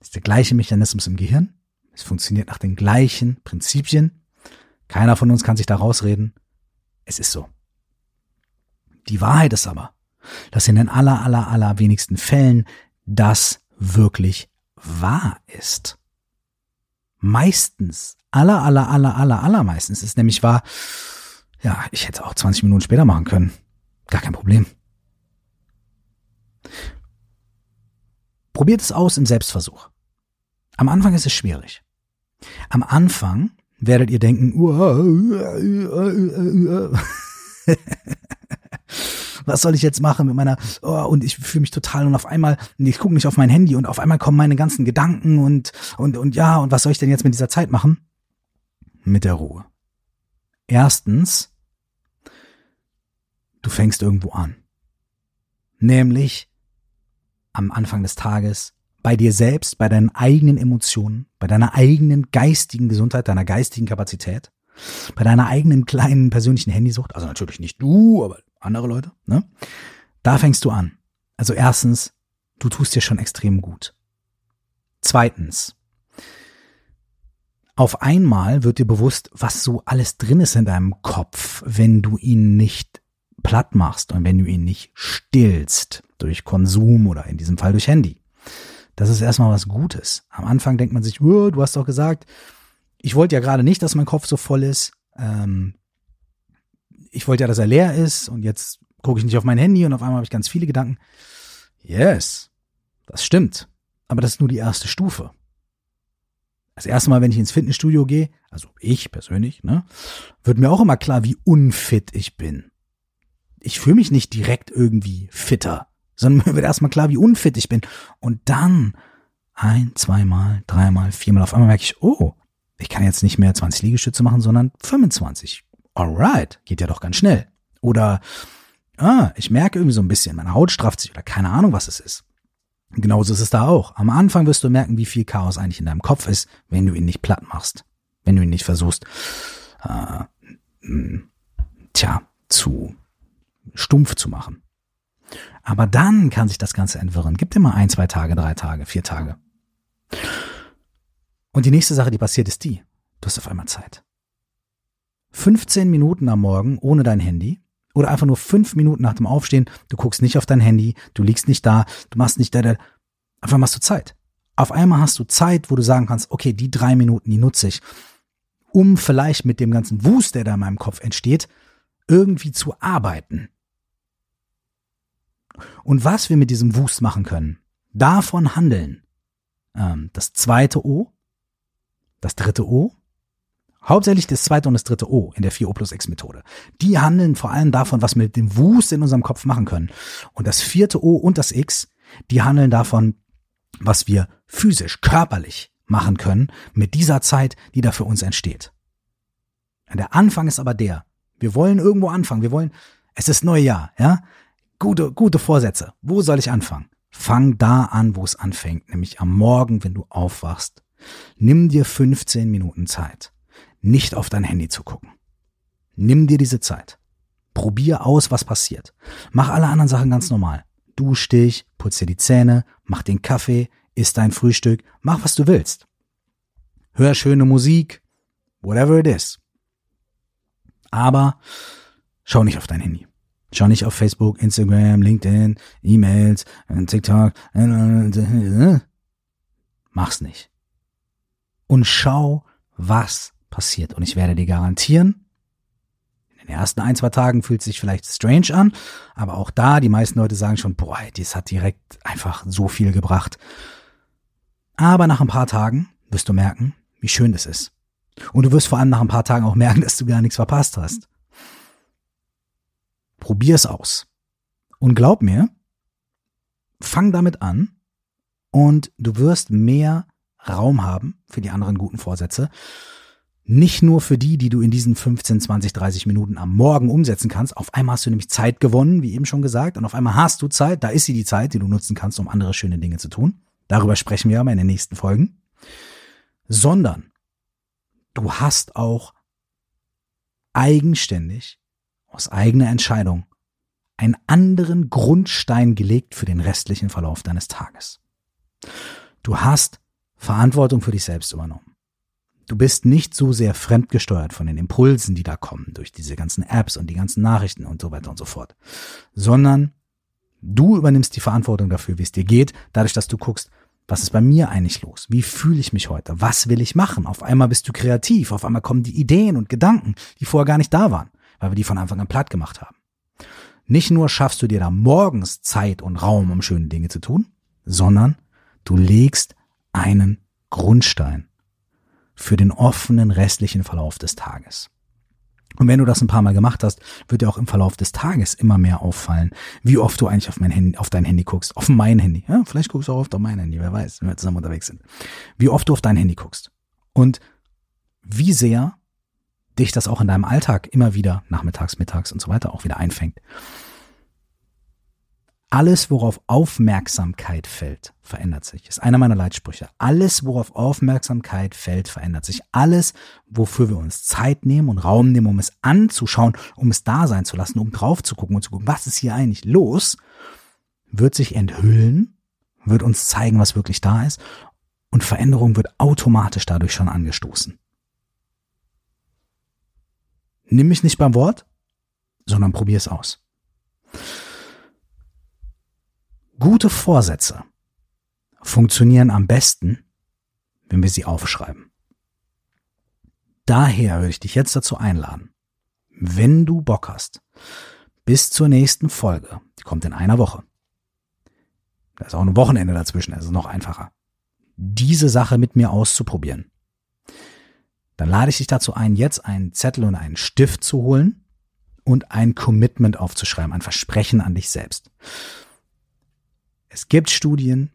Ist der gleiche Mechanismus im Gehirn. Es funktioniert nach den gleichen Prinzipien. Keiner von uns kann sich da rausreden. Es ist so. Die Wahrheit ist aber, dass in den aller, aller, aller wenigsten Fällen das wirklich wahr ist. Meistens, aller, aller, aller, aller, aller meistens ist nämlich wahr, ja, ich hätte auch 20 Minuten später machen können. Gar kein Problem. Probiert es aus im Selbstversuch. Am Anfang ist es schwierig. Am Anfang werdet ihr denken, was soll ich jetzt machen mit meiner, oh, und ich fühle mich total und auf einmal, ich gucke nicht auf mein Handy und auf einmal kommen meine ganzen Gedanken und, und, und ja, und was soll ich denn jetzt mit dieser Zeit machen? Mit der Ruhe. Erstens, du fängst irgendwo an. Nämlich am Anfang des Tages bei dir selbst, bei deinen eigenen Emotionen, bei deiner eigenen geistigen Gesundheit, deiner geistigen Kapazität, bei deiner eigenen kleinen persönlichen Handysucht, also natürlich nicht du, aber andere Leute, ne? Da fängst du an. Also erstens, du tust dir schon extrem gut. Zweitens, auf einmal wird dir bewusst, was so alles drin ist in deinem Kopf, wenn du ihn nicht platt machst und wenn du ihn nicht stillst durch Konsum oder in diesem Fall durch Handy. Das ist erstmal was Gutes. Am Anfang denkt man sich, du hast doch gesagt, ich wollte ja gerade nicht, dass mein Kopf so voll ist. Ähm, ich wollte ja, dass er leer ist und jetzt gucke ich nicht auf mein Handy und auf einmal habe ich ganz viele Gedanken. Yes, das stimmt. Aber das ist nur die erste Stufe. Das erste Mal, wenn ich ins Fitnessstudio gehe, also ich persönlich, ne, wird mir auch immer klar, wie unfit ich bin. Ich fühle mich nicht direkt irgendwie fitter, sondern mir wird erstmal klar, wie unfit ich bin. Und dann ein, zweimal, dreimal, viermal, auf einmal merke ich, oh, ich kann jetzt nicht mehr 20 Liegestütze machen, sondern 25 alright, geht ja doch ganz schnell. Oder, ah, ich merke irgendwie so ein bisschen, meine Haut strafft sich oder keine Ahnung, was es ist. Genauso ist es da auch. Am Anfang wirst du merken, wie viel Chaos eigentlich in deinem Kopf ist, wenn du ihn nicht platt machst. Wenn du ihn nicht versuchst, äh, tja, zu stumpf zu machen. Aber dann kann sich das Ganze entwirren. Gib dir mal ein, zwei Tage, drei Tage, vier Tage. Und die nächste Sache, die passiert, ist die. Du hast auf einmal Zeit. 15 Minuten am Morgen ohne dein Handy oder einfach nur fünf Minuten nach dem Aufstehen, du guckst nicht auf dein Handy, du liegst nicht da, du machst nicht da, da, einfach machst du Zeit. Auf einmal hast du Zeit, wo du sagen kannst, okay, die drei Minuten, die nutze ich, um vielleicht mit dem ganzen Wust, der da in meinem Kopf entsteht, irgendwie zu arbeiten. Und was wir mit diesem Wust machen können, davon handeln. Ähm, das zweite O, das dritte O Hauptsächlich das zweite und das dritte O in der 4O plus X Methode. Die handeln vor allem davon, was wir mit dem Wust in unserem Kopf machen können. Und das vierte O und das X, die handeln davon, was wir physisch, körperlich machen können mit dieser Zeit, die da für uns entsteht. Der Anfang ist aber der. Wir wollen irgendwo anfangen. Wir wollen, es ist Neujahr, ja? Gute, gute Vorsätze. Wo soll ich anfangen? Fang da an, wo es anfängt, nämlich am Morgen, wenn du aufwachst. Nimm dir 15 Minuten Zeit nicht auf dein Handy zu gucken. Nimm dir diese Zeit. Probier aus, was passiert. Mach alle anderen Sachen ganz normal. Dusch dich, putz dir die Zähne, mach den Kaffee, isst dein Frühstück, mach was du willst. Hör schöne Musik, whatever it is. Aber schau nicht auf dein Handy. Schau nicht auf Facebook, Instagram, LinkedIn, E-Mails, TikTok. Mach's nicht. Und schau, was passiert. Und ich werde dir garantieren, in den ersten ein, zwei Tagen fühlt es sich vielleicht strange an, aber auch da, die meisten Leute sagen schon, boah, das hat direkt einfach so viel gebracht. Aber nach ein paar Tagen wirst du merken, wie schön das ist. Und du wirst vor allem nach ein paar Tagen auch merken, dass du gar nichts verpasst hast. Probier es aus. Und glaub mir, fang damit an und du wirst mehr Raum haben für die anderen guten Vorsätze nicht nur für die, die du in diesen 15, 20, 30 Minuten am Morgen umsetzen kannst. Auf einmal hast du nämlich Zeit gewonnen, wie eben schon gesagt, und auf einmal hast du Zeit, da ist sie die Zeit, die du nutzen kannst, um andere schöne Dinge zu tun. Darüber sprechen wir aber in den nächsten Folgen. Sondern du hast auch eigenständig, aus eigener Entscheidung, einen anderen Grundstein gelegt für den restlichen Verlauf deines Tages. Du hast Verantwortung für dich selbst übernommen. Du bist nicht so sehr fremdgesteuert von den Impulsen, die da kommen, durch diese ganzen Apps und die ganzen Nachrichten und so weiter und so fort, sondern du übernimmst die Verantwortung dafür, wie es dir geht, dadurch, dass du guckst, was ist bei mir eigentlich los? Wie fühle ich mich heute? Was will ich machen? Auf einmal bist du kreativ, auf einmal kommen die Ideen und Gedanken, die vorher gar nicht da waren, weil wir die von Anfang an platt gemacht haben. nicht nur schaffst du dir da morgens Zeit und Raum, um schöne Dinge zu tun, sondern du legst einen Grundstein für den offenen restlichen Verlauf des Tages. Und wenn du das ein paar Mal gemacht hast, wird dir auch im Verlauf des Tages immer mehr auffallen, wie oft du eigentlich auf mein Handy, auf dein Handy guckst, auf mein Handy. Ja, vielleicht guckst du auch oft auf mein Handy, wer weiß, wenn wir zusammen unterwegs sind. Wie oft du auf dein Handy guckst. Und wie sehr dich das auch in deinem Alltag immer wieder nachmittags, mittags und so weiter auch wieder einfängt. Alles, worauf Aufmerksamkeit fällt, verändert sich. Ist einer meiner Leitsprüche. Alles, worauf Aufmerksamkeit fällt, verändert sich. Alles, wofür wir uns Zeit nehmen und Raum nehmen, um es anzuschauen, um es da sein zu lassen, um drauf zu gucken und zu gucken, was ist hier eigentlich los, wird sich enthüllen, wird uns zeigen, was wirklich da ist und Veränderung wird automatisch dadurch schon angestoßen. Nimm mich nicht beim Wort, sondern probier es aus. Gute Vorsätze funktionieren am besten, wenn wir sie aufschreiben. Daher würde ich dich jetzt dazu einladen, wenn du Bock hast, bis zur nächsten Folge, die kommt in einer Woche. Da ist auch ein Wochenende dazwischen, also noch einfacher. Diese Sache mit mir auszuprobieren. Dann lade ich dich dazu ein, jetzt einen Zettel und einen Stift zu holen und ein Commitment aufzuschreiben, ein Versprechen an dich selbst. Es gibt Studien,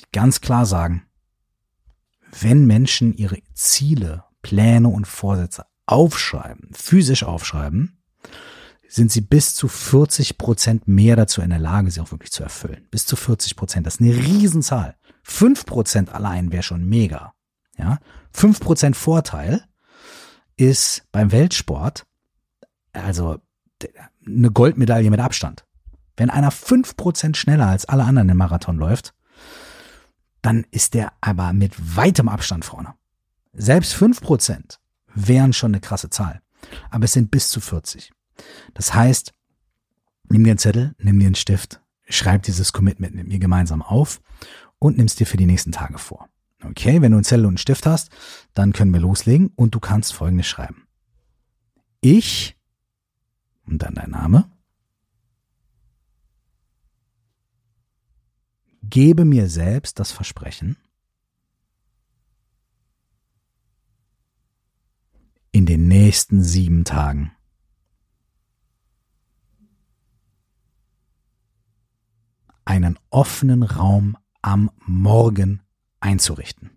die ganz klar sagen, wenn Menschen ihre Ziele, Pläne und Vorsätze aufschreiben, physisch aufschreiben, sind sie bis zu 40 Prozent mehr dazu in der Lage, sie auch wirklich zu erfüllen. Bis zu 40 Prozent. Das ist eine Riesenzahl. 5 Prozent allein wäre schon mega. Ja, 5 Prozent Vorteil ist beim Weltsport also eine Goldmedaille mit Abstand. Wenn einer fünf Prozent schneller als alle anderen im Marathon läuft, dann ist der aber mit weitem Abstand vorne. Selbst fünf Prozent wären schon eine krasse Zahl. Aber es sind bis zu 40. Das heißt, nimm dir einen Zettel, nimm dir einen Stift, schreib dieses Commitment mit mir gemeinsam auf und nimmst dir für die nächsten Tage vor. Okay, wenn du einen Zettel und einen Stift hast, dann können wir loslegen und du kannst folgendes schreiben. Ich und dann dein Name gebe mir selbst das Versprechen, in den nächsten sieben Tagen einen offenen Raum am Morgen einzurichten.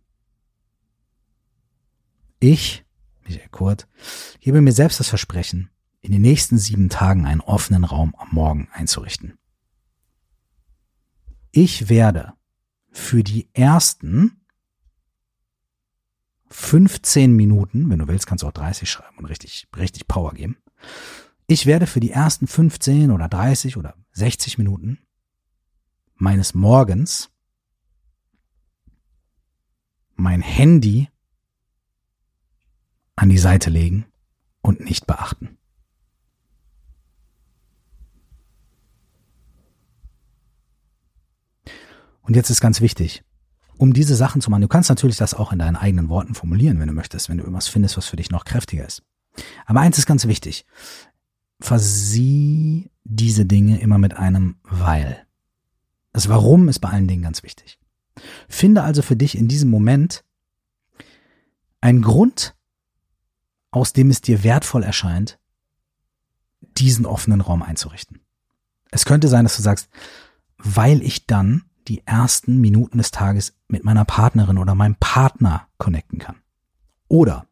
Ich, Michael Kurt, gebe mir selbst das Versprechen, in den nächsten sieben Tagen einen offenen Raum am Morgen einzurichten. Ich werde für die ersten 15 Minuten, wenn du willst, kannst du auch 30 schreiben und richtig, richtig Power geben. Ich werde für die ersten 15 oder 30 oder 60 Minuten meines Morgens mein Handy an die Seite legen und nicht beachten. Und jetzt ist ganz wichtig, um diese Sachen zu machen, du kannst natürlich das auch in deinen eigenen Worten formulieren, wenn du möchtest, wenn du irgendwas findest, was für dich noch kräftiger ist. Aber eins ist ganz wichtig. Versieh diese Dinge immer mit einem Weil. Das Warum ist bei allen Dingen ganz wichtig. Finde also für dich in diesem Moment einen Grund, aus dem es dir wertvoll erscheint, diesen offenen Raum einzurichten. Es könnte sein, dass du sagst, weil ich dann die ersten Minuten des Tages mit meiner Partnerin oder meinem Partner connecten kann. Oder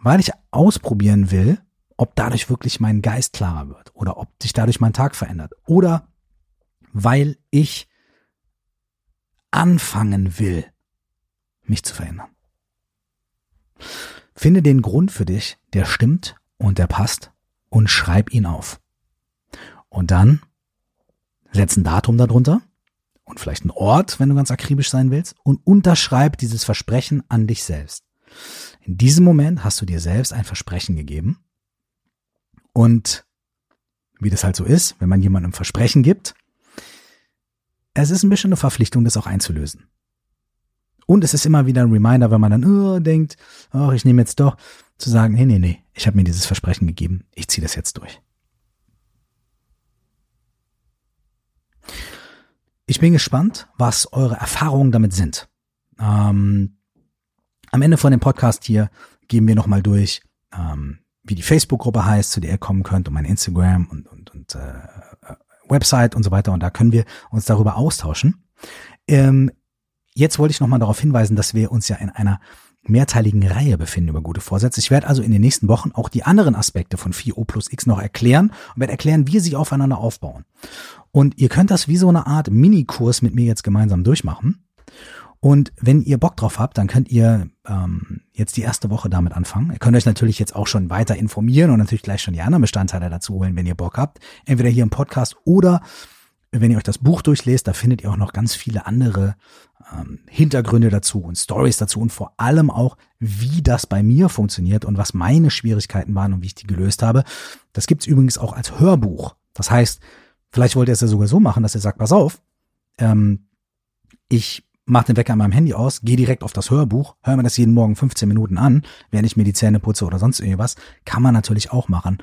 weil ich ausprobieren will, ob dadurch wirklich mein Geist klarer wird oder ob sich dadurch mein Tag verändert. Oder weil ich anfangen will, mich zu verändern. Finde den Grund für dich, der stimmt und der passt und schreib ihn auf. Und dann setz ein Datum darunter und vielleicht einen Ort, wenn du ganz akribisch sein willst, und unterschreib dieses Versprechen an dich selbst. In diesem Moment hast du dir selbst ein Versprechen gegeben. Und wie das halt so ist, wenn man jemandem ein Versprechen gibt, es ist ein bisschen eine Verpflichtung, das auch einzulösen. Und es ist immer wieder ein Reminder, wenn man dann oh, denkt, ach, ich nehme jetzt doch, zu sagen, nee, nee, nee, ich habe mir dieses Versprechen gegeben, ich ziehe das jetzt durch. Ich bin gespannt, was eure Erfahrungen damit sind. Ähm, am Ende von dem Podcast hier gehen wir nochmal durch, ähm, wie die Facebook-Gruppe heißt, zu der ihr kommen könnt, und mein Instagram und, und, und äh, Website und so weiter. Und da können wir uns darüber austauschen. Ähm, jetzt wollte ich nochmal darauf hinweisen, dass wir uns ja in einer mehrteiligen Reihe befinden über gute Vorsätze. Ich werde also in den nächsten Wochen auch die anderen Aspekte von 4O plus X noch erklären und werde erklären, wie sie aufeinander aufbauen. Und ihr könnt das wie so eine Art Minikurs mit mir jetzt gemeinsam durchmachen. Und wenn ihr Bock drauf habt, dann könnt ihr ähm, jetzt die erste Woche damit anfangen. Ihr könnt euch natürlich jetzt auch schon weiter informieren und natürlich gleich schon die anderen Bestandteile dazu holen, wenn ihr Bock habt. Entweder hier im Podcast oder wenn ihr euch das Buch durchlest, da findet ihr auch noch ganz viele andere ähm, Hintergründe dazu und Stories dazu und vor allem auch, wie das bei mir funktioniert und was meine Schwierigkeiten waren und wie ich die gelöst habe. Das gibt's übrigens auch als Hörbuch. Das heißt, vielleicht wollt ihr es ja sogar so machen, dass ihr sagt, pass auf, ähm, ich mache den Wecker an meinem Handy aus, gehe direkt auf das Hörbuch, höre mir das jeden Morgen 15 Minuten an, während ich mir die Zähne putze oder sonst irgendwas. Kann man natürlich auch machen.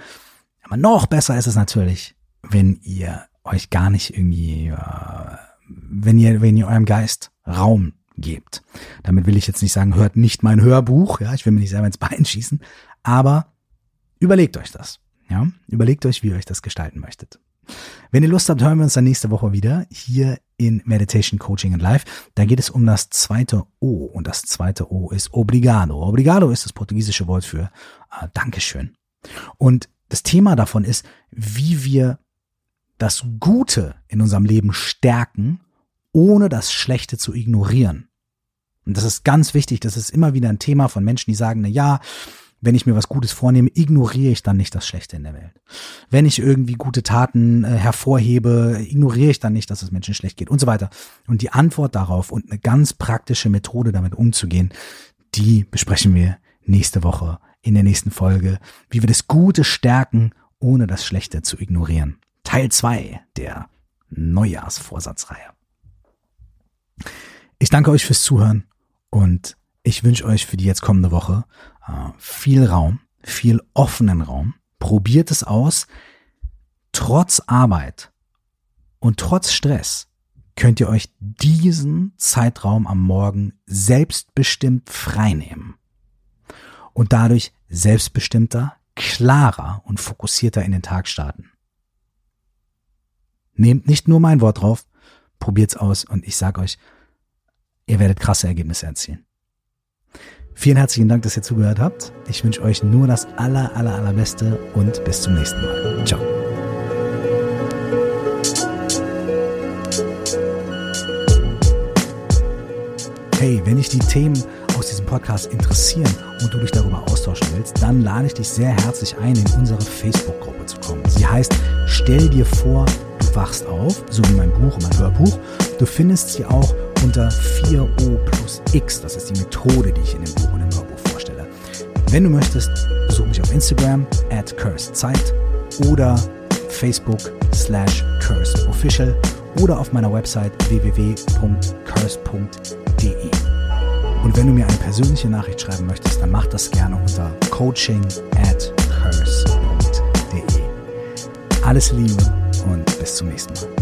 Aber noch besser ist es natürlich, wenn ihr euch gar nicht irgendwie, äh, wenn ihr, wenn ihr eurem Geist Raum gebt. Damit will ich jetzt nicht sagen, hört nicht mein Hörbuch, ja, ich will mir nicht selber ins Bein schießen, aber überlegt euch das, ja, überlegt euch, wie ihr euch das gestalten möchtet. Wenn ihr Lust habt, hören wir uns dann nächste Woche wieder hier in Meditation Coaching and Life. Da geht es um das zweite O und das zweite O ist Obrigado. Obrigado ist das portugiesische Wort für äh, Dankeschön. Und das Thema davon ist, wie wir das Gute in unserem Leben stärken, ohne das Schlechte zu ignorieren. Und das ist ganz wichtig. Das ist immer wieder ein Thema von Menschen, die sagen, na ja, wenn ich mir was Gutes vornehme, ignoriere ich dann nicht das Schlechte in der Welt. Wenn ich irgendwie gute Taten äh, hervorhebe, ignoriere ich dann nicht, dass es Menschen schlecht geht und so weiter. Und die Antwort darauf und eine ganz praktische Methode damit umzugehen, die besprechen wir nächste Woche in der nächsten Folge, wie wir das Gute stärken, ohne das Schlechte zu ignorieren. Teil zwei der Neujahrsvorsatzreihe. Ich danke euch fürs Zuhören und ich wünsche euch für die jetzt kommende Woche äh, viel Raum, viel offenen Raum. Probiert es aus. Trotz Arbeit und trotz Stress könnt ihr euch diesen Zeitraum am Morgen selbstbestimmt freinehmen und dadurch selbstbestimmter, klarer und fokussierter in den Tag starten. Nehmt nicht nur mein Wort drauf, probiert's aus und ich sag euch, ihr werdet krasse Ergebnisse erzielen. Vielen herzlichen Dank, dass ihr zugehört habt. Ich wünsche euch nur das aller, aller, allerbeste und bis zum nächsten Mal. Ciao. Hey, wenn dich die Themen aus diesem Podcast interessieren und du dich darüber austauschen willst, dann lade ich dich sehr herzlich ein, in unsere Facebook-Gruppe zu kommen. Sie heißt Stell dir vor, du wachst auf, so wie mein Buch und mein Hörbuch. Du findest sie auch unter 4O plus X. Das ist die Methode, die ich in dem Buch und im Hörbuch vorstelle. Wenn du möchtest, besuch mich auf Instagram at cursedzeit oder Facebook slash cursedofficial oder auf meiner Website www.curse.de. Und wenn du mir eine persönliche Nachricht schreiben möchtest, dann mach das gerne unter coaching at curse.de. Alles Liebe und bis zum nächsten Mal.